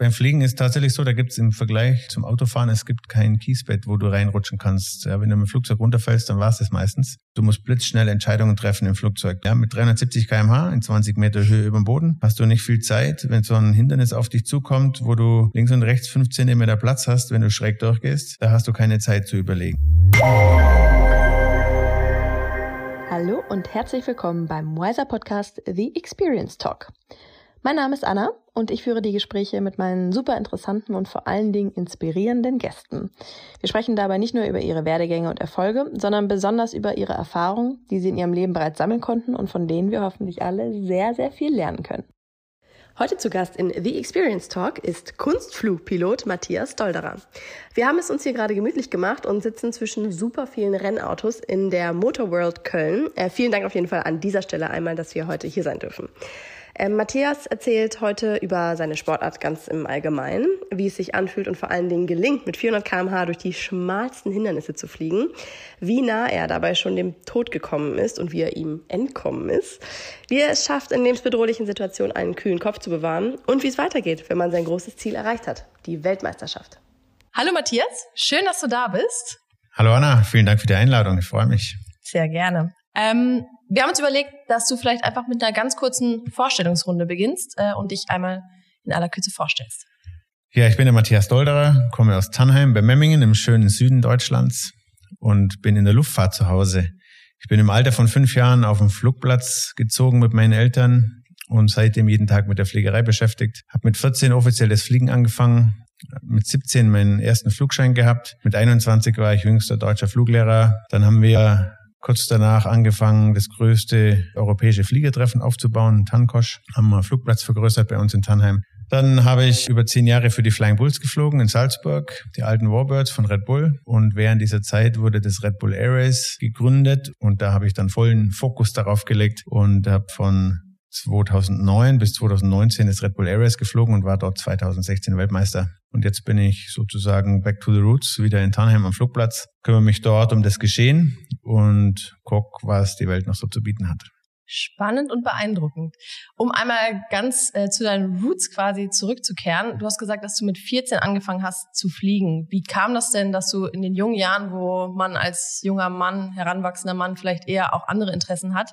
Beim Fliegen ist tatsächlich so, da gibt es im Vergleich zum Autofahren, es gibt kein Kiesbett, wo du reinrutschen kannst. Ja, wenn du mit dem Flugzeug runterfällst, dann war es das meistens. Du musst blitzschnell Entscheidungen treffen im Flugzeug. Ja, mit 370 kmh in 20 Meter Höhe über dem Boden hast du nicht viel Zeit. Wenn so ein Hindernis auf dich zukommt, wo du links und rechts fünf Zentimeter Platz hast, wenn du schräg durchgehst, da hast du keine Zeit zu überlegen. Hallo und herzlich willkommen beim Wiser Podcast The Experience Talk. Mein Name ist Anna und ich führe die Gespräche mit meinen super interessanten und vor allen Dingen inspirierenden Gästen. Wir sprechen dabei nicht nur über ihre Werdegänge und Erfolge, sondern besonders über ihre Erfahrungen, die sie in ihrem Leben bereits sammeln konnten und von denen wir hoffentlich alle sehr, sehr viel lernen können. Heute zu Gast in The Experience Talk ist Kunstflugpilot Matthias Dolderer. Wir haben es uns hier gerade gemütlich gemacht und sitzen zwischen super vielen Rennautos in der Motor World Köln. Äh, vielen Dank auf jeden Fall an dieser Stelle einmal, dass wir heute hier sein dürfen. Ähm, Matthias erzählt heute über seine Sportart ganz im Allgemeinen, wie es sich anfühlt und vor allen Dingen gelingt, mit 400 km/h durch die schmalsten Hindernisse zu fliegen, wie nah er dabei schon dem Tod gekommen ist und wie er ihm entkommen ist, wie er es schafft, in lebensbedrohlichen Situationen einen kühlen Kopf zu bewahren und wie es weitergeht, wenn man sein großes Ziel erreicht hat, die Weltmeisterschaft. Hallo Matthias, schön, dass du da bist. Hallo Anna, vielen Dank für die Einladung, ich freue mich. Sehr gerne. Ähm, wir haben uns überlegt, dass du vielleicht einfach mit einer ganz kurzen Vorstellungsrunde beginnst äh, und dich einmal in aller Kürze vorstellst. Ja, ich bin der Matthias Dolderer, komme aus Tannheim bei Memmingen im schönen Süden Deutschlands und bin in der Luftfahrt zu Hause. Ich bin im Alter von fünf Jahren auf dem Flugplatz gezogen mit meinen Eltern und seitdem jeden Tag mit der Fliegerei beschäftigt. Habe mit 14 offiziell das Fliegen angefangen, mit 17 meinen ersten Flugschein gehabt. Mit 21 war ich jüngster deutscher Fluglehrer. Dann haben wir kurz danach angefangen, das größte europäische Fliegertreffen aufzubauen, Tankosch, haben wir Flugplatz vergrößert bei uns in Tannheim. Dann habe ich über zehn Jahre für die Flying Bulls geflogen in Salzburg, die alten Warbirds von Red Bull. Und während dieser Zeit wurde das Red Bull Air Race gegründet und da habe ich dann vollen Fokus darauf gelegt und habe von 2009 bis 2019 ist Red Bull Air Race geflogen und war dort 2016 Weltmeister. Und jetzt bin ich sozusagen back to the roots, wieder in Tannheim am Flugplatz, kümmere mich dort um das Geschehen und guck, was die Welt noch so zu bieten hat. Spannend und beeindruckend. Um einmal ganz äh, zu deinen Roots quasi zurückzukehren. Du hast gesagt, dass du mit 14 angefangen hast zu fliegen. Wie kam das denn, dass du in den jungen Jahren, wo man als junger Mann, heranwachsender Mann vielleicht eher auch andere Interessen hat,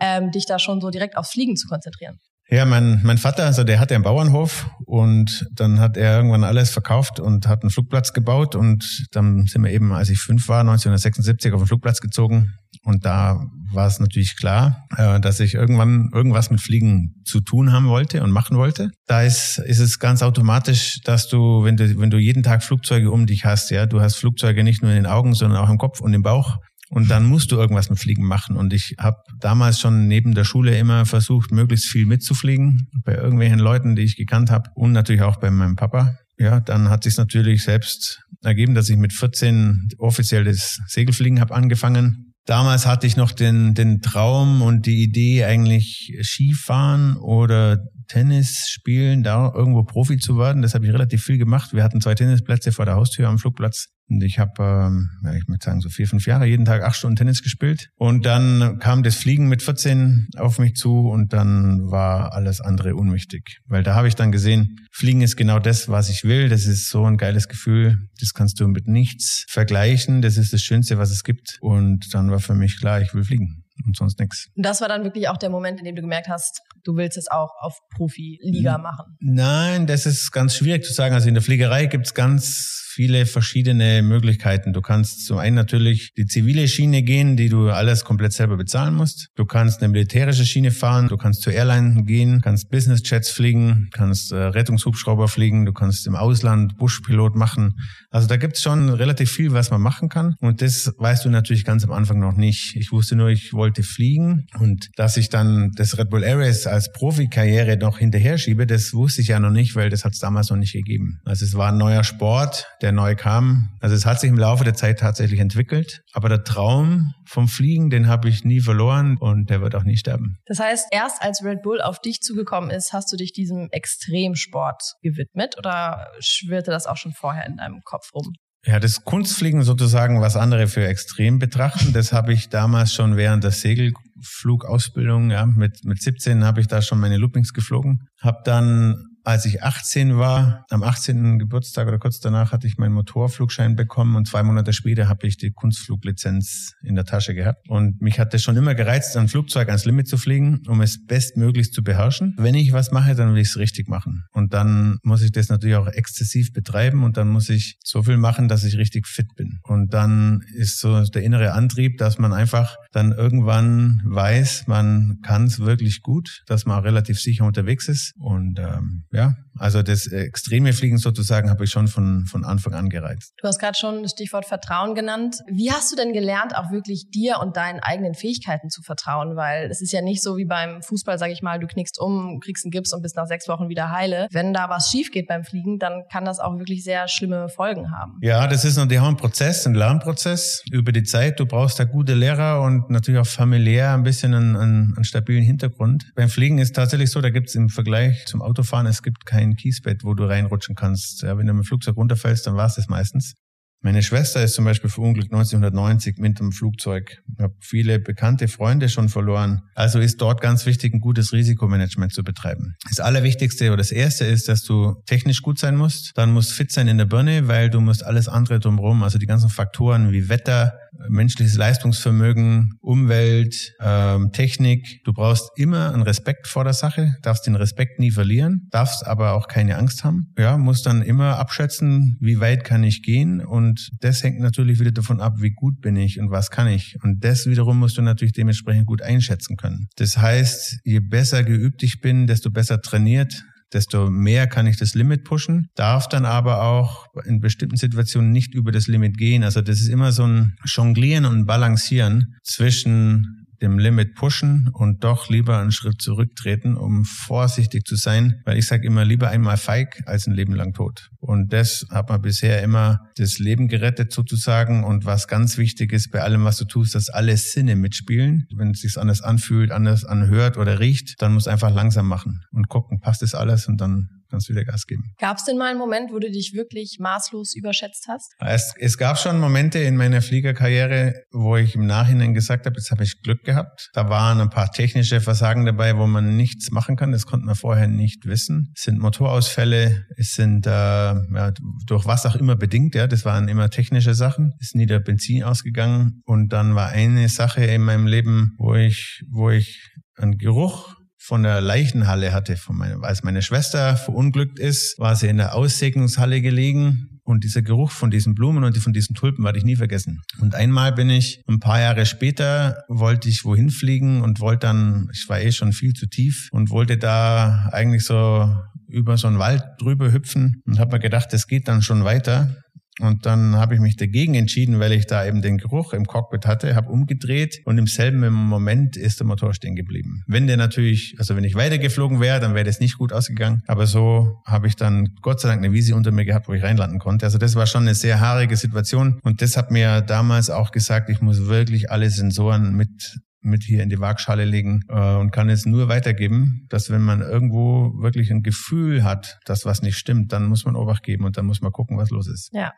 ähm, dich da schon so direkt aufs Fliegen zu konzentrieren? Ja, mein, mein Vater, also der hatte einen Bauernhof und dann hat er irgendwann alles verkauft und hat einen Flugplatz gebaut und dann sind wir eben, als ich fünf war, 1976 auf den Flugplatz gezogen und da war es natürlich klar, äh, dass ich irgendwann irgendwas mit Fliegen zu tun haben wollte und machen wollte. Da ist, ist es ganz automatisch, dass du, wenn du, wenn du jeden Tag Flugzeuge um dich hast, ja, du hast Flugzeuge nicht nur in den Augen, sondern auch im Kopf und im Bauch. Und dann musst du irgendwas mit Fliegen machen. Und ich habe damals schon neben der Schule immer versucht, möglichst viel mitzufliegen. Bei irgendwelchen Leuten, die ich gekannt habe. Und natürlich auch bei meinem Papa. Ja, dann hat sich natürlich selbst ergeben, dass ich mit 14 offiziell das Segelfliegen habe angefangen. Damals hatte ich noch den, den Traum und die Idee, eigentlich Skifahren oder Tennis spielen, da irgendwo Profi zu werden. Das habe ich relativ viel gemacht. Wir hatten zwei Tennisplätze vor der Haustür am Flugplatz. Und ich habe, ähm, ja, ich würde sagen, so vier, fünf Jahre jeden Tag acht Stunden Tennis gespielt. Und dann kam das Fliegen mit 14 auf mich zu und dann war alles andere unwichtig. Weil da habe ich dann gesehen, Fliegen ist genau das, was ich will. Das ist so ein geiles Gefühl. Das kannst du mit nichts vergleichen. Das ist das Schönste, was es gibt. Und dann war für mich klar, ich will fliegen und sonst nichts. Und das war dann wirklich auch der Moment, in dem du gemerkt hast, du willst es auch auf Profiliga machen? Nein, das ist ganz schwierig zu sagen. Also in der Fliegerei gibt es ganz viele verschiedene Möglichkeiten. Du kannst zum einen natürlich die zivile Schiene gehen, die du alles komplett selber bezahlen musst. Du kannst eine militärische Schiene fahren, du kannst zur Airline gehen, kannst Business Jets fliegen, kannst äh, Rettungshubschrauber fliegen, du kannst im Ausland Buschpilot machen. Also da gibt's schon relativ viel, was man machen kann. Und das weißt du natürlich ganz am Anfang noch nicht. Ich wusste nur, ich wollte fliegen und dass ich dann das Red Bull Race als Profikarriere noch hinterher schiebe, das wusste ich ja noch nicht, weil das hat es damals noch nicht gegeben. Also es war ein neuer Sport, der neu kam. Also es hat sich im Laufe der Zeit tatsächlich entwickelt. Aber der Traum vom Fliegen, den habe ich nie verloren und der wird auch nie sterben. Das heißt, erst als Red Bull auf dich zugekommen ist, hast du dich diesem Extremsport gewidmet oder schwirrte das auch schon vorher in deinem Kopf rum? Ja, das Kunstfliegen sozusagen, was andere für extrem betrachten, das habe ich damals schon während der Segelflugausbildung, ja, mit, mit 17 habe ich da schon meine Loopings geflogen, habe dann als ich 18 war, am 18. Geburtstag oder kurz danach hatte ich meinen Motorflugschein bekommen und zwei Monate später habe ich die Kunstfluglizenz in der Tasche gehabt. Und mich hat das schon immer gereizt, ein Flugzeug ans Limit zu fliegen, um es bestmöglichst zu beherrschen. Wenn ich was mache, dann will ich es richtig machen. Und dann muss ich das natürlich auch exzessiv betreiben und dann muss ich so viel machen, dass ich richtig fit bin. Und dann ist so der innere Antrieb, dass man einfach dann irgendwann weiß, man kann es wirklich gut, dass man relativ sicher unterwegs ist. Und ähm, ja, also das extreme Fliegen sozusagen habe ich schon von, von Anfang an gereizt. Du hast gerade schon das Stichwort Vertrauen genannt. Wie hast du denn gelernt, auch wirklich dir und deinen eigenen Fähigkeiten zu vertrauen? Weil es ist ja nicht so wie beim Fußball, sage ich mal, du knickst um, kriegst einen Gips und bist nach sechs Wochen wieder heile. Wenn da was schief geht beim Fliegen, dann kann das auch wirklich sehr schlimme Folgen haben. Ja, das ist natürlich auch ein Prozess, ein Lernprozess über die Zeit. Du brauchst da gute Lehrer und natürlich auch familiär ein bisschen einen, einen, einen stabilen Hintergrund. Beim Fliegen ist tatsächlich so, da gibt es im Vergleich zum Autofahren, es gibt kein Kiesbett, wo du reinrutschen kannst. Ja, wenn du mit dem Flugzeug runterfällst, dann war es das meistens. Meine Schwester ist zum Beispiel verunglückt 1990 mit dem Flugzeug. Ich habe viele bekannte Freunde schon verloren. Also ist dort ganz wichtig, ein gutes Risikomanagement zu betreiben. Das Allerwichtigste oder das Erste ist, dass du technisch gut sein musst. Dann musst fit sein in der Birne, weil du musst alles andere drumherum, also die ganzen Faktoren wie Wetter, menschliches Leistungsvermögen, Umwelt, ähm, Technik. Du brauchst immer einen Respekt vor der Sache, darfst den Respekt nie verlieren, darfst aber auch keine Angst haben. Ja, musst dann immer abschätzen, wie weit kann ich gehen und das hängt natürlich wieder davon ab, wie gut bin ich und was kann ich. Und das wiederum musst du natürlich dementsprechend gut einschätzen können. Das heißt, je besser geübt ich bin, desto besser trainiert, desto mehr kann ich das Limit pushen, darf dann aber auch in bestimmten Situationen nicht über das Limit gehen. Also das ist immer so ein Jonglieren und Balancieren zwischen dem Limit pushen und doch lieber einen Schritt zurücktreten, um vorsichtig zu sein, weil ich sage immer lieber einmal feig als ein Leben lang tot. Und das hat man bisher immer das Leben gerettet sozusagen. Und was ganz wichtig ist bei allem, was du tust, dass alle Sinne mitspielen. Wenn es sich anders anfühlt, anders anhört oder riecht, dann muss einfach langsam machen und gucken, passt das alles und dann kannst du wieder Gas geben. Gab es denn mal einen Moment, wo du dich wirklich maßlos überschätzt hast? Es, es gab schon Momente in meiner Fliegerkarriere, wo ich im Nachhinein gesagt habe, jetzt habe ich Glück gehabt. Da waren ein paar technische Versagen dabei, wo man nichts machen kann. Das konnte man vorher nicht wissen. Es sind Motorausfälle, es sind äh, ja, durch was auch immer bedingt. Ja, das waren immer technische Sachen. Es ist nie der Benzin ausgegangen und dann war eine Sache in meinem Leben, wo ich, wo ich einen Geruch von der Leichenhalle hatte, von meiner, als meine Schwester verunglückt ist, war sie in der Aussegnungshalle gelegen und dieser Geruch von diesen Blumen und von diesen Tulpen werde ich nie vergessen. Und einmal bin ich, ein paar Jahre später, wollte ich wohin fliegen und wollte dann, ich war eh schon viel zu tief und wollte da eigentlich so über so einen Wald drüber hüpfen und habe mir gedacht, das geht dann schon weiter. Und dann habe ich mich dagegen entschieden, weil ich da eben den Geruch im Cockpit hatte, habe umgedreht und im selben Moment ist der Motor stehen geblieben. Wenn der natürlich, also wenn ich weitergeflogen wäre, dann wäre das nicht gut ausgegangen. Aber so habe ich dann Gott sei Dank eine Wiese unter mir gehabt, wo ich reinlanden konnte. Also das war schon eine sehr haarige Situation. Und das hat mir damals auch gesagt, ich muss wirklich alle Sensoren mit mit hier in die Waagschale legen äh, und kann es nur weitergeben, dass wenn man irgendwo wirklich ein Gefühl hat, dass was nicht stimmt, dann muss man Obacht geben und dann muss man gucken, was los ist. Ja.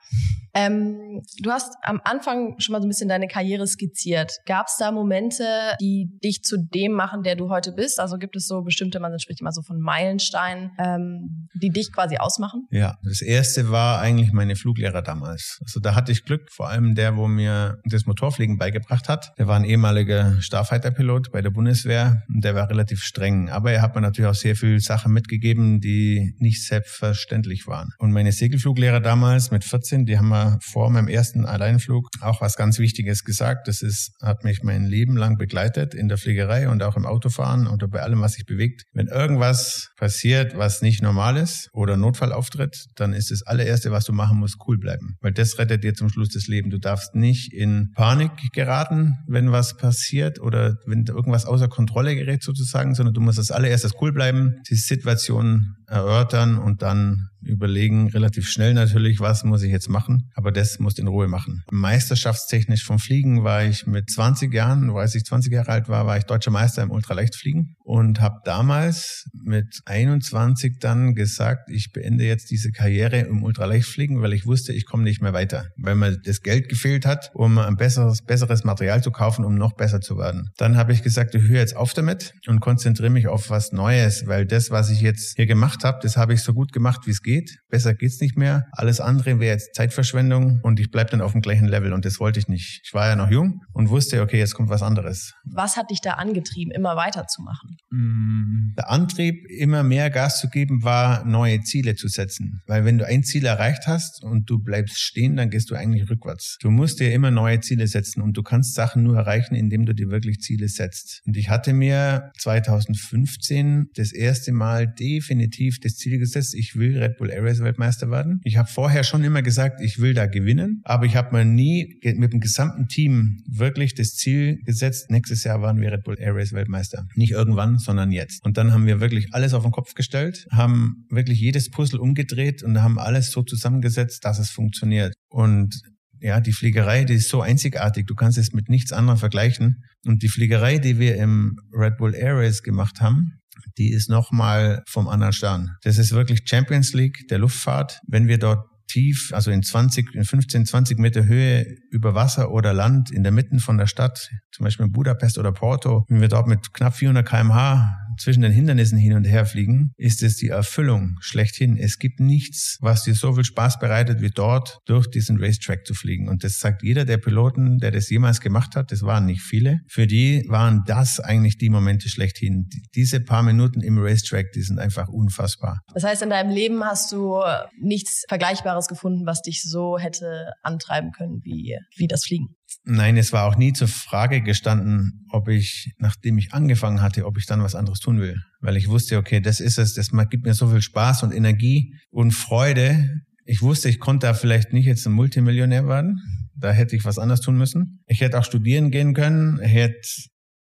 Ähm, du hast am Anfang schon mal so ein bisschen deine Karriere skizziert. Gab es da Momente, die dich zu dem machen, der du heute bist? Also gibt es so bestimmte, man spricht immer so von Meilensteinen, ähm, die dich quasi ausmachen? Ja, das erste war eigentlich meine Fluglehrer damals. Also da hatte ich Glück, vor allem der, wo mir das Motorfliegen beigebracht hat. Der war ein ehemaliger Starfighter-Pilot bei der Bundeswehr und der war relativ streng. Aber er hat mir natürlich auch sehr viel Sachen mitgegeben, die nicht selbstverständlich waren. Und meine Segelfluglehrer damals mit 14, die haben mir vor meinem ersten Alleinflug auch was ganz Wichtiges gesagt. Das ist, hat mich mein Leben lang begleitet in der Fliegerei und auch im Autofahren oder bei allem, was sich bewegt. Wenn irgendwas passiert, was nicht normal ist oder Notfall auftritt, dann ist das allererste, was du machen musst, cool bleiben. Weil das rettet dir zum Schluss das Leben. Du darfst nicht in Panik geraten, wenn was passiert oder wenn irgendwas außer Kontrolle gerät sozusagen, sondern du musst als allererstes cool bleiben, die Situation erörtern und dann überlegen relativ schnell natürlich, was muss ich jetzt machen, aber das muss in Ruhe machen. Meisterschaftstechnisch vom Fliegen war ich mit 20 Jahren, als ich 20 Jahre alt war, war ich deutscher Meister im Ultraleichtfliegen und habe damals mit 21 dann gesagt, ich beende jetzt diese Karriere im Ultraleichtfliegen, weil ich wusste, ich komme nicht mehr weiter, weil mir das Geld gefehlt hat, um ein besseres, besseres Material zu kaufen, um noch besser zu werden. Dann habe ich gesagt, ich höre jetzt auf damit und konzentriere mich auf was Neues, weil das, was ich jetzt hier gemacht habe, das habe ich so gut gemacht, wie es geht. Besser geht's nicht mehr. Alles andere wäre jetzt Zeitverschwendung und ich bleibe dann auf dem gleichen Level und das wollte ich nicht. Ich war ja noch jung und wusste, okay, jetzt kommt was anderes. Was hat dich da angetrieben, immer weiterzumachen? Mm, der Antrieb, immer mehr Gas zu geben, war neue Ziele zu setzen. Weil wenn du ein Ziel erreicht hast und du bleibst stehen, dann gehst du eigentlich rückwärts. Du musst dir immer neue Ziele setzen und du kannst Sachen nur erreichen, indem du dir wirklich Ziele setzt. Und ich hatte mir 2015 das erste Mal definitiv das Ziel gesetzt, ich will Red Bull Air Race Weltmeister werden. Ich habe vorher schon immer gesagt, ich will da gewinnen, aber ich habe mir nie mit dem gesamten Team wirklich das Ziel gesetzt, nächstes Jahr waren wir Red Bull Air Race Weltmeister. Nicht irgendwann, sondern jetzt. Und dann haben wir wirklich alles auf den Kopf gestellt, haben wirklich jedes Puzzle umgedreht und haben alles so zusammengesetzt, dass es funktioniert. Und ja, die Fliegerei, die ist so einzigartig. Du kannst es mit nichts anderem vergleichen. Und die Fliegerei, die wir im Red Bull Air Race gemacht haben, die ist nochmal vom anderen Stern. Das ist wirklich Champions League der Luftfahrt. Wenn wir dort tief, also in 20, in 15, 20 Meter Höhe über Wasser oder Land in der Mitte von der Stadt, zum Beispiel in Budapest oder Porto, wenn wir dort mit knapp 400 kmh zwischen den Hindernissen hin und her fliegen, ist es die Erfüllung schlechthin. Es gibt nichts, was dir so viel Spaß bereitet, wie dort durch diesen Racetrack zu fliegen. Und das sagt jeder der Piloten, der das jemals gemacht hat. Das waren nicht viele. Für die waren das eigentlich die Momente schlechthin. Diese paar Minuten im Racetrack, die sind einfach unfassbar. Das heißt, in deinem Leben hast du nichts Vergleichbares gefunden, was dich so hätte antreiben können wie, wie das Fliegen? Nein, es war auch nie zur Frage gestanden, ob ich, nachdem ich angefangen hatte, ob ich dann was anderes tun will. Weil ich wusste, okay, das ist es, das gibt mir so viel Spaß und Energie und Freude. Ich wusste, ich konnte da vielleicht nicht jetzt ein Multimillionär werden. Da hätte ich was anderes tun müssen. Ich hätte auch studieren gehen können. Ich hätte,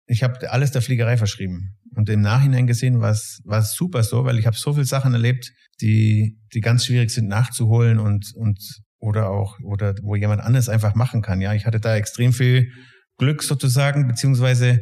ich habe alles der Fliegerei verschrieben. Und im Nachhinein gesehen war es, war es super so, weil ich habe so viele Sachen erlebt, die, die ganz schwierig sind nachzuholen und, und oder auch, oder wo jemand anderes einfach machen kann. Ja, ich hatte da extrem viel Glück sozusagen, beziehungsweise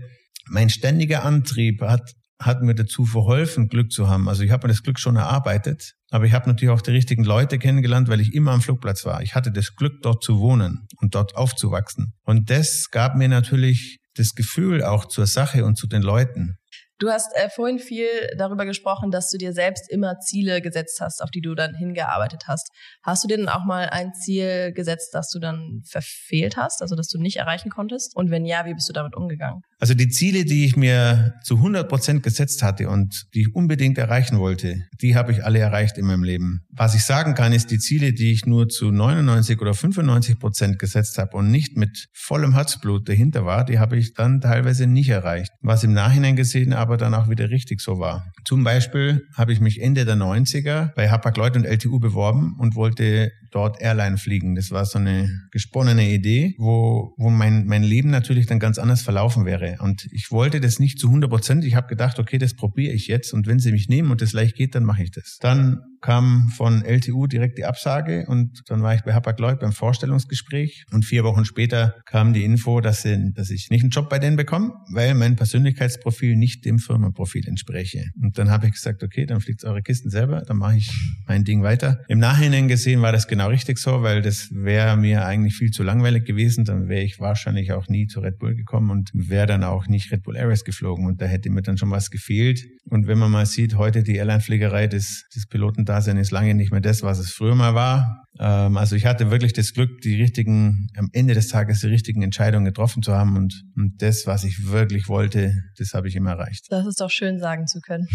mein ständiger Antrieb hat, hat mir dazu verholfen, Glück zu haben. Also ich habe mir das Glück schon erarbeitet, aber ich habe natürlich auch die richtigen Leute kennengelernt, weil ich immer am Flugplatz war. Ich hatte das Glück, dort zu wohnen und dort aufzuwachsen. Und das gab mir natürlich das Gefühl auch zur Sache und zu den Leuten. Du hast äh, vorhin viel darüber gesprochen, dass du dir selbst immer Ziele gesetzt hast, auf die du dann hingearbeitet hast. Hast du dir dann auch mal ein Ziel gesetzt, das du dann verfehlt hast, also das du nicht erreichen konntest? Und wenn ja, wie bist du damit umgegangen? Also die Ziele, die ich mir zu 100 Prozent gesetzt hatte und die ich unbedingt erreichen wollte, die habe ich alle erreicht in meinem Leben. Was ich sagen kann, ist die Ziele, die ich nur zu 99 oder 95 Prozent gesetzt habe und nicht mit vollem Herzblut dahinter war, die habe ich dann teilweise nicht erreicht. Was im Nachhinein gesehen aber dann auch wieder richtig so war. Zum Beispiel habe ich mich Ende der 90er bei Hapag-Lloyd und LTU beworben und wollte dort Airline fliegen. Das war so eine gesponnene Idee, wo, wo mein, mein Leben natürlich dann ganz anders verlaufen wäre. Und ich wollte das nicht zu 100 Prozent. Ich habe gedacht, okay, das probiere ich jetzt. Und wenn sie mich nehmen und das leicht geht, dann mache ich das. Dann kam von LTU direkt die Absage und dann war ich bei Hapag-Lloyd beim Vorstellungsgespräch und vier Wochen später kam die Info, dass, sie, dass ich nicht einen Job bei denen bekomme, weil mein Persönlichkeitsprofil nicht dem Firmenprofil entspreche. Und dann habe ich gesagt, okay, dann fliegt eure Kisten selber, dann mache ich mein Ding weiter. Im Nachhinein gesehen war das genau richtig so, weil das wäre mir eigentlich viel zu langweilig gewesen, dann wäre ich wahrscheinlich auch nie zu Red Bull gekommen und wäre dann auch nicht Red Bull Airways geflogen und da hätte mir dann schon was gefehlt. Und wenn man mal sieht, heute die Airline-Fliegerei des, des Piloten da Dasein ist lange nicht mehr das, was es früher mal war. Ähm, also ich hatte wirklich das Glück, die richtigen, am Ende des Tages die richtigen Entscheidungen getroffen zu haben und, und das, was ich wirklich wollte, das habe ich immer erreicht. Das ist doch schön sagen zu können.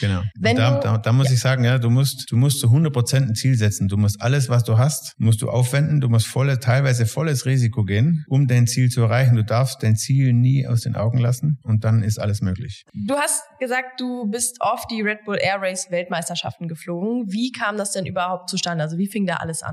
Genau. Wenn da, da, da, muss ja. ich sagen, ja, du musst, du musst zu 100 Prozent ein Ziel setzen. Du musst alles, was du hast, musst du aufwenden. Du musst volle, teilweise volles Risiko gehen, um dein Ziel zu erreichen. Du darfst dein Ziel nie aus den Augen lassen und dann ist alles möglich. Du hast gesagt, du bist oft die Red Bull Air Race Weltmeisterschaften geflogen. Wie kam das denn überhaupt zustande? Also wie fing da alles an?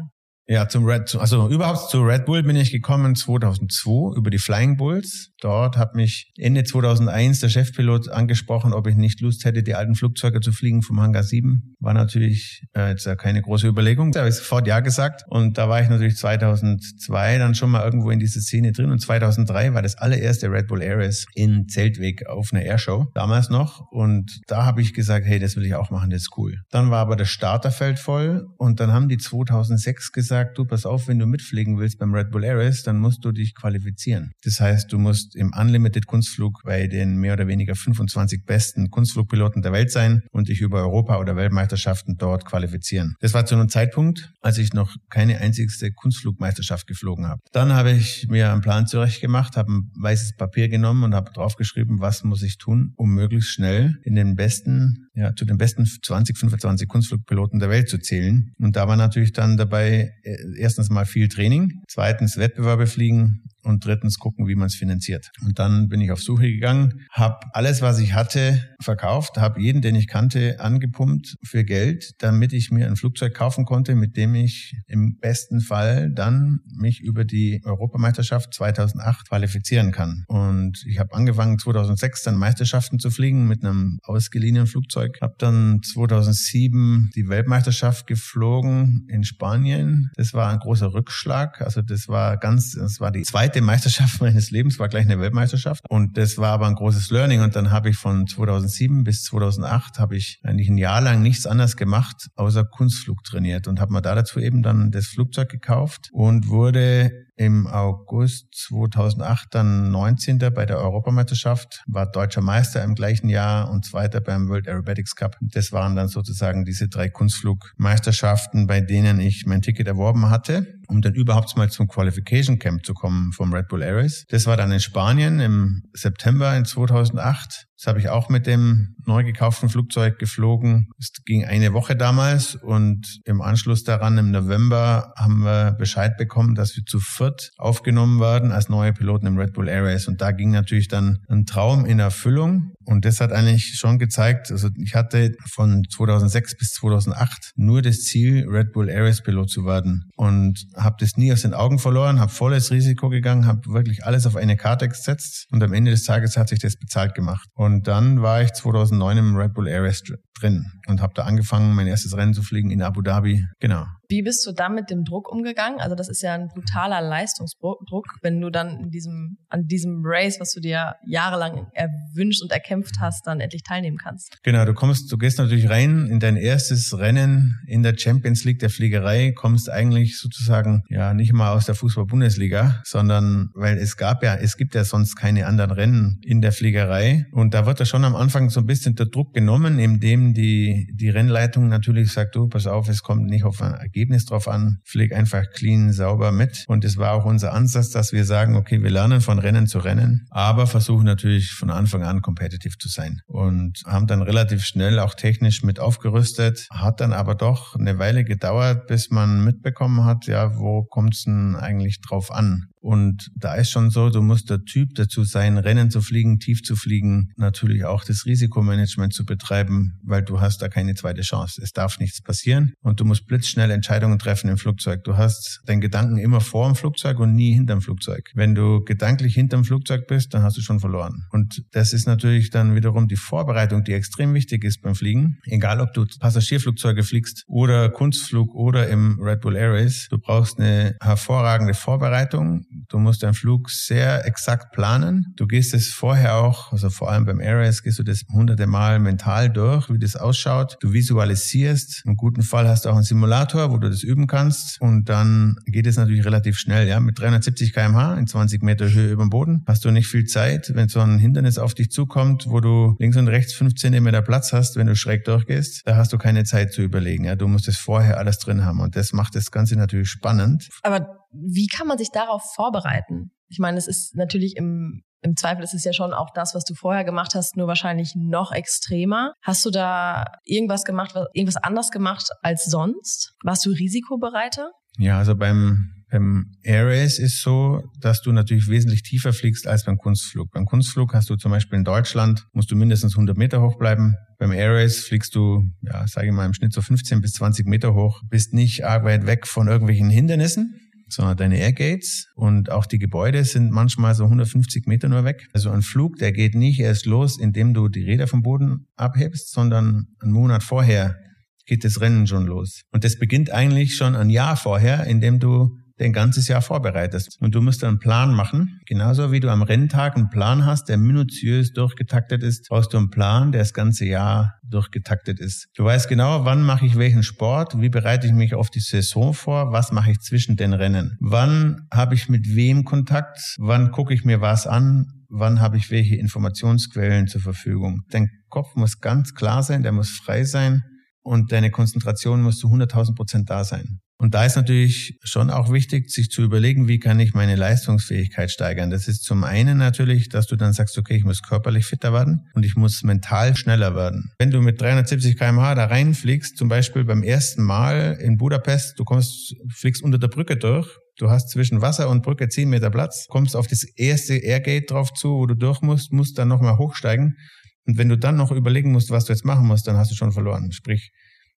Ja, zum Red, also überhaupt zu Red Bull bin ich gekommen 2002 über die Flying Bulls. Dort hat mich Ende 2001 der Chefpilot angesprochen, ob ich nicht Lust hätte, die alten Flugzeuge zu fliegen vom Hangar 7. War natürlich äh, jetzt ja keine große Überlegung. Da habe ich sofort Ja gesagt. Und da war ich natürlich 2002 dann schon mal irgendwo in dieser Szene drin. Und 2003 war das allererste Red Bull Ares in Zeltweg auf einer Airshow. Damals noch. Und da habe ich gesagt, hey, das will ich auch machen, das ist cool. Dann war aber das Starterfeld voll. Und dann haben die 2006 gesagt, du, pass auf, wenn du mitfliegen willst beim Red Bull Ares, dann musst du dich qualifizieren. Das heißt, du musst im Unlimited Kunstflug bei den mehr oder weniger 25 besten Kunstflugpiloten der Welt sein und dich über Europa- oder Weltmeisterschaften dort qualifizieren. Das war zu einem Zeitpunkt, als ich noch keine einzigste Kunstflugmeisterschaft geflogen habe. Dann habe ich mir einen Plan zurecht gemacht, habe ein weißes Papier genommen und habe draufgeschrieben, was muss ich tun, um möglichst schnell in den besten, ja, zu den besten 20, 25 Kunstflugpiloten der Welt zu zählen. Und da war natürlich dann dabei erstens mal viel Training, zweitens Wettbewerbe fliegen, und drittens gucken, wie man es finanziert. Und dann bin ich auf Suche gegangen, habe alles, was ich hatte, verkauft, habe jeden, den ich kannte, angepumpt für Geld, damit ich mir ein Flugzeug kaufen konnte, mit dem ich im besten Fall dann mich über die Europameisterschaft 2008 qualifizieren kann. Und ich habe angefangen 2006 dann Meisterschaften zu fliegen mit einem ausgeliehenen Flugzeug, habe dann 2007 die Weltmeisterschaft geflogen in Spanien. Das war ein großer Rückschlag, also das war ganz, das war die zweite zweite Meisterschaft meines Lebens, war gleich eine Weltmeisterschaft. Und das war aber ein großes Learning. Und dann habe ich von 2007 bis 2008 habe ich eigentlich ein Jahr lang nichts anderes gemacht, außer Kunstflug trainiert und habe mir da dazu eben dann das Flugzeug gekauft und wurde im August 2008 dann 19. bei der Europameisterschaft, war deutscher Meister im gleichen Jahr und zweiter beim World Aerobatics Cup. Das waren dann sozusagen diese drei Kunstflugmeisterschaften, bei denen ich mein Ticket erworben hatte, um dann überhaupt mal zum Qualification Camp zu kommen vom Red Bull Ares. Das war dann in Spanien im September in 2008. Das habe ich auch mit dem neu gekauften Flugzeug geflogen. Es ging eine Woche damals und im Anschluss daran im November haben wir Bescheid bekommen, dass wir zu viert aufgenommen werden als neue Piloten im Red Bull Air Race. Und da ging natürlich dann ein Traum in Erfüllung. Und das hat eigentlich schon gezeigt, also ich hatte von 2006 bis 2008 nur das Ziel, Red Bull Air Race Pilot zu werden und habe das nie aus den Augen verloren, habe volles Risiko gegangen, habe wirklich alles auf eine Karte gesetzt und am Ende des Tages hat sich das bezahlt gemacht. Und und dann war ich 2009 im Red Bull Air Race drin und habe da angefangen, mein erstes Rennen zu fliegen in Abu Dhabi. Genau. Wie bist du dann mit dem Druck umgegangen? Also das ist ja ein brutaler Leistungsdruck, wenn du dann in diesem, an diesem Race, was du dir jahrelang erwünscht und erkämpft hast, dann endlich teilnehmen kannst. Genau, du kommst, du gehst natürlich rein in dein erstes Rennen in der Champions League der Fliegerei, kommst eigentlich sozusagen ja nicht mal aus der Fußball-Bundesliga, sondern weil es gab ja, es gibt ja sonst keine anderen Rennen in der Fliegerei und da wird ja schon am Anfang so ein bisschen der Druck genommen, indem die, die Rennleitung natürlich sagt, du, pass auf, es kommt nicht auf ein Ergebnis Ergebnis drauf an. Pfleg einfach clean, sauber mit. Und es war auch unser Ansatz, dass wir sagen, okay, wir lernen von Rennen zu Rennen, aber versuchen natürlich von Anfang an competitive zu sein. Und haben dann relativ schnell auch technisch mit aufgerüstet. Hat dann aber doch eine Weile gedauert, bis man mitbekommen hat, ja, wo kommt es denn eigentlich drauf an? Und da ist schon so, du musst der Typ dazu sein, Rennen zu fliegen, tief zu fliegen, natürlich auch das Risikomanagement zu betreiben, weil du hast da keine zweite Chance. Es darf nichts passieren und du musst blitzschnell Entscheidungen treffen im Flugzeug. Du hast deinen Gedanken immer vor dem Flugzeug und nie hinterm Flugzeug. Wenn du gedanklich hinterm Flugzeug bist, dann hast du schon verloren. Und das ist natürlich dann wiederum die Vorbereitung, die extrem wichtig ist beim Fliegen. Egal, ob du Passagierflugzeuge fliegst oder Kunstflug oder im Red Bull Air Race, du brauchst eine hervorragende Vorbereitung Du musst deinen Flug sehr exakt planen. Du gehst es vorher auch, also vor allem beim Airways, gehst du das hunderte Mal mental durch, wie das ausschaut. Du visualisierst. Im guten Fall hast du auch einen Simulator, wo du das üben kannst. Und dann geht es natürlich relativ schnell, ja. Mit 370 kmh in 20 Meter Höhe über dem Boden hast du nicht viel Zeit, wenn so ein Hindernis auf dich zukommt, wo du links und rechts fünf Zentimeter Platz hast, wenn du schräg durchgehst. Da hast du keine Zeit zu überlegen, ja. Du musst es vorher alles drin haben. Und das macht das Ganze natürlich spannend. Aber wie kann man sich darauf vorbereiten? Ich meine, es ist natürlich im im Zweifel ist es ja schon auch das, was du vorher gemacht hast, nur wahrscheinlich noch extremer. Hast du da irgendwas gemacht, irgendwas anders gemacht als sonst? Warst du risikobereiter? Ja, also beim beim Air Race ist so, dass du natürlich wesentlich tiefer fliegst als beim Kunstflug. Beim Kunstflug hast du zum Beispiel in Deutschland, musst du mindestens 100 Meter hoch bleiben. Beim Air Race fliegst du, ja, sage ich mal, im Schnitt so 15 bis 20 Meter hoch, bist nicht arg weit weg von irgendwelchen Hindernissen sondern deine Airgates und auch die Gebäude sind manchmal so 150 Meter nur weg. Also ein Flug, der geht nicht erst los, indem du die Räder vom Boden abhebst, sondern einen Monat vorher geht das Rennen schon los. Und das beginnt eigentlich schon ein Jahr vorher, indem du ein ganzes Jahr vorbereitest. Und du musst einen Plan machen. Genauso wie du am Renntag einen Plan hast, der minutiös durchgetaktet ist, brauchst du einen Plan, der das ganze Jahr durchgetaktet ist. Du weißt genau, wann mache ich welchen Sport, wie bereite ich mich auf die Saison vor, was mache ich zwischen den Rennen, wann habe ich mit wem Kontakt, wann gucke ich mir was an, wann habe ich welche Informationsquellen zur Verfügung. Dein Kopf muss ganz klar sein, der muss frei sein und deine Konzentration muss zu 100.000 Prozent da sein. Und da ist natürlich schon auch wichtig, sich zu überlegen, wie kann ich meine Leistungsfähigkeit steigern. Das ist zum einen natürlich, dass du dann sagst, okay, ich muss körperlich fitter werden und ich muss mental schneller werden. Wenn du mit 370 kmh da reinfliegst, zum Beispiel beim ersten Mal in Budapest, du kommst, fliegst unter der Brücke durch, Du hast zwischen Wasser und Brücke 10 Meter Platz, kommst auf das erste Airgate drauf zu, wo du durch musst, musst dann nochmal hochsteigen. Und wenn du dann noch überlegen musst, was du jetzt machen musst, dann hast du schon verloren. Sprich,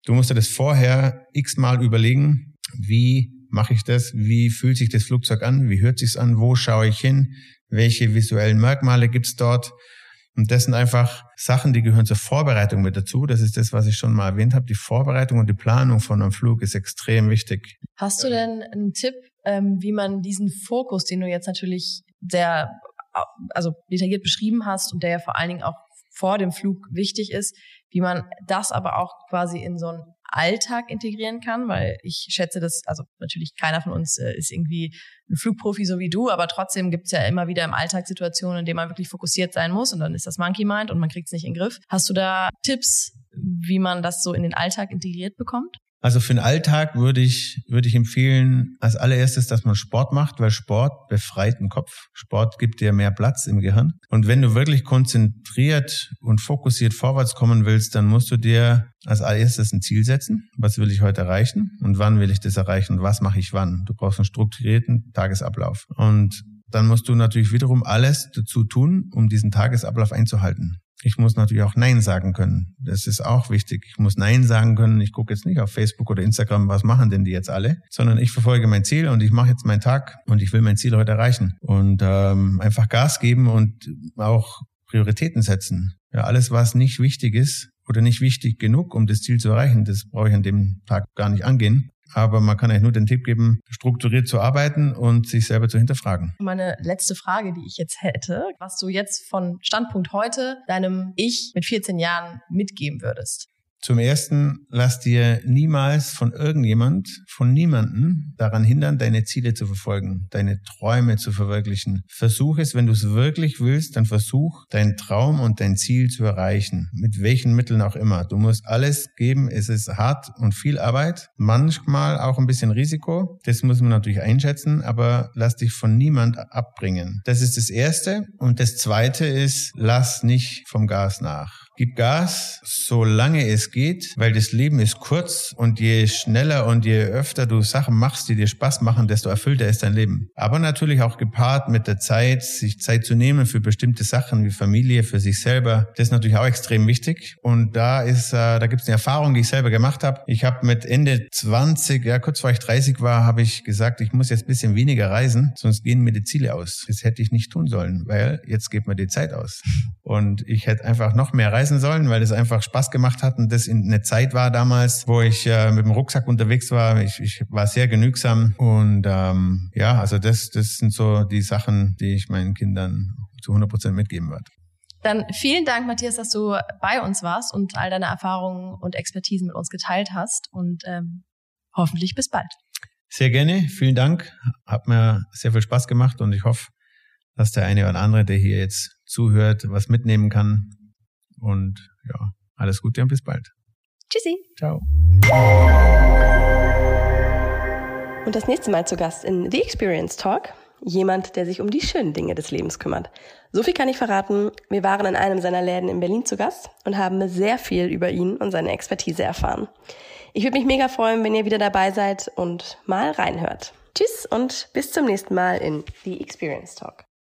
du musst dir das vorher x-mal überlegen, wie mache ich das? Wie fühlt sich das Flugzeug an? Wie hört sich's an? Wo schaue ich hin? Welche visuellen Merkmale gibt's dort? Und das sind einfach Sachen, die gehören zur Vorbereitung mit dazu. Das ist das, was ich schon mal erwähnt habe. Die Vorbereitung und die Planung von einem Flug ist extrem wichtig. Hast du denn einen Tipp, ähm, wie man diesen Fokus, den du jetzt natürlich sehr, also detailliert beschrieben hast und der ja vor allen Dingen auch vor dem Flug wichtig ist, wie man das aber auch quasi in so ein Alltag integrieren kann, weil ich schätze, dass, also natürlich keiner von uns äh, ist irgendwie ein Flugprofi so wie du, aber trotzdem gibt es ja immer wieder im Alltag Situationen, in denen man wirklich fokussiert sein muss und dann ist das Monkey Mind und man kriegt es nicht in den Griff. Hast du da Tipps, wie man das so in den Alltag integriert bekommt? Also für den Alltag würde ich, würde ich empfehlen, als allererstes, dass man Sport macht, weil Sport befreit den Kopf. Sport gibt dir mehr Platz im Gehirn. Und wenn du wirklich konzentriert und fokussiert vorwärts kommen willst, dann musst du dir als allererstes ein Ziel setzen. Was will ich heute erreichen? Und wann will ich das erreichen? Was mache ich wann? Du brauchst einen strukturierten Tagesablauf. Und dann musst du natürlich wiederum alles dazu tun, um diesen Tagesablauf einzuhalten. Ich muss natürlich auch Nein sagen können. Das ist auch wichtig. Ich muss Nein sagen können. Ich gucke jetzt nicht auf Facebook oder Instagram, was machen denn die jetzt alle, sondern ich verfolge mein Ziel und ich mache jetzt meinen Tag und ich will mein Ziel heute erreichen. Und ähm, einfach Gas geben und auch Prioritäten setzen. Ja, alles, was nicht wichtig ist oder nicht wichtig genug, um das Ziel zu erreichen, das brauche ich an dem Tag gar nicht angehen aber man kann euch nur den Tipp geben, strukturiert zu arbeiten und sich selber zu hinterfragen. Meine letzte Frage, die ich jetzt hätte, was du jetzt von Standpunkt heute deinem Ich mit 14 Jahren mitgeben würdest. Zum ersten, lass dir niemals von irgendjemand, von niemanden daran hindern, deine Ziele zu verfolgen, deine Träume zu verwirklichen. Versuch es, wenn du es wirklich willst, dann versuch, deinen Traum und dein Ziel zu erreichen. Mit welchen Mitteln auch immer. Du musst alles geben. Es ist hart und viel Arbeit. Manchmal auch ein bisschen Risiko. Das muss man natürlich einschätzen, aber lass dich von niemand abbringen. Das ist das erste. Und das zweite ist, lass nicht vom Gas nach. Gib Gas, solange es geht, weil das Leben ist kurz und je schneller und je öfter du Sachen machst, die dir Spaß machen, desto erfüllter ist dein Leben. Aber natürlich auch gepaart mit der Zeit, sich Zeit zu nehmen für bestimmte Sachen wie Familie, für sich selber. Das ist natürlich auch extrem wichtig. Und da ist, äh, da gibt es eine Erfahrung, die ich selber gemacht habe. Ich habe mit Ende 20, ja kurz vor ich 30 war, habe ich gesagt, ich muss jetzt bisschen weniger reisen, sonst gehen mir die Ziele aus. Das hätte ich nicht tun sollen, weil jetzt geht mir die Zeit aus. Und ich hätte einfach noch mehr reisen sollen, weil es einfach Spaß gemacht hat und das in eine Zeit war damals, wo ich äh, mit dem Rucksack unterwegs war. Ich, ich war sehr genügsam und ähm, ja, also das, das sind so die Sachen, die ich meinen Kindern zu 100 Prozent mitgeben werde. Dann vielen Dank, Matthias, dass du bei uns warst und all deine Erfahrungen und Expertisen mit uns geteilt hast und ähm, hoffentlich bis bald. Sehr gerne, vielen Dank. Hat mir sehr viel Spaß gemacht und ich hoffe, dass der eine oder andere, der hier jetzt zuhört, was mitnehmen kann. Und ja, alles Gute und bis bald. Tschüssi. Ciao. Und das nächste Mal zu Gast in The Experience Talk Jemand, der sich um die schönen Dinge des Lebens kümmert. So viel kann ich verraten. Wir waren in einem seiner Läden in Berlin zu Gast und haben sehr viel über ihn und seine Expertise erfahren. Ich würde mich mega freuen, wenn ihr wieder dabei seid und mal reinhört. Tschüss und bis zum nächsten Mal in The Experience Talk.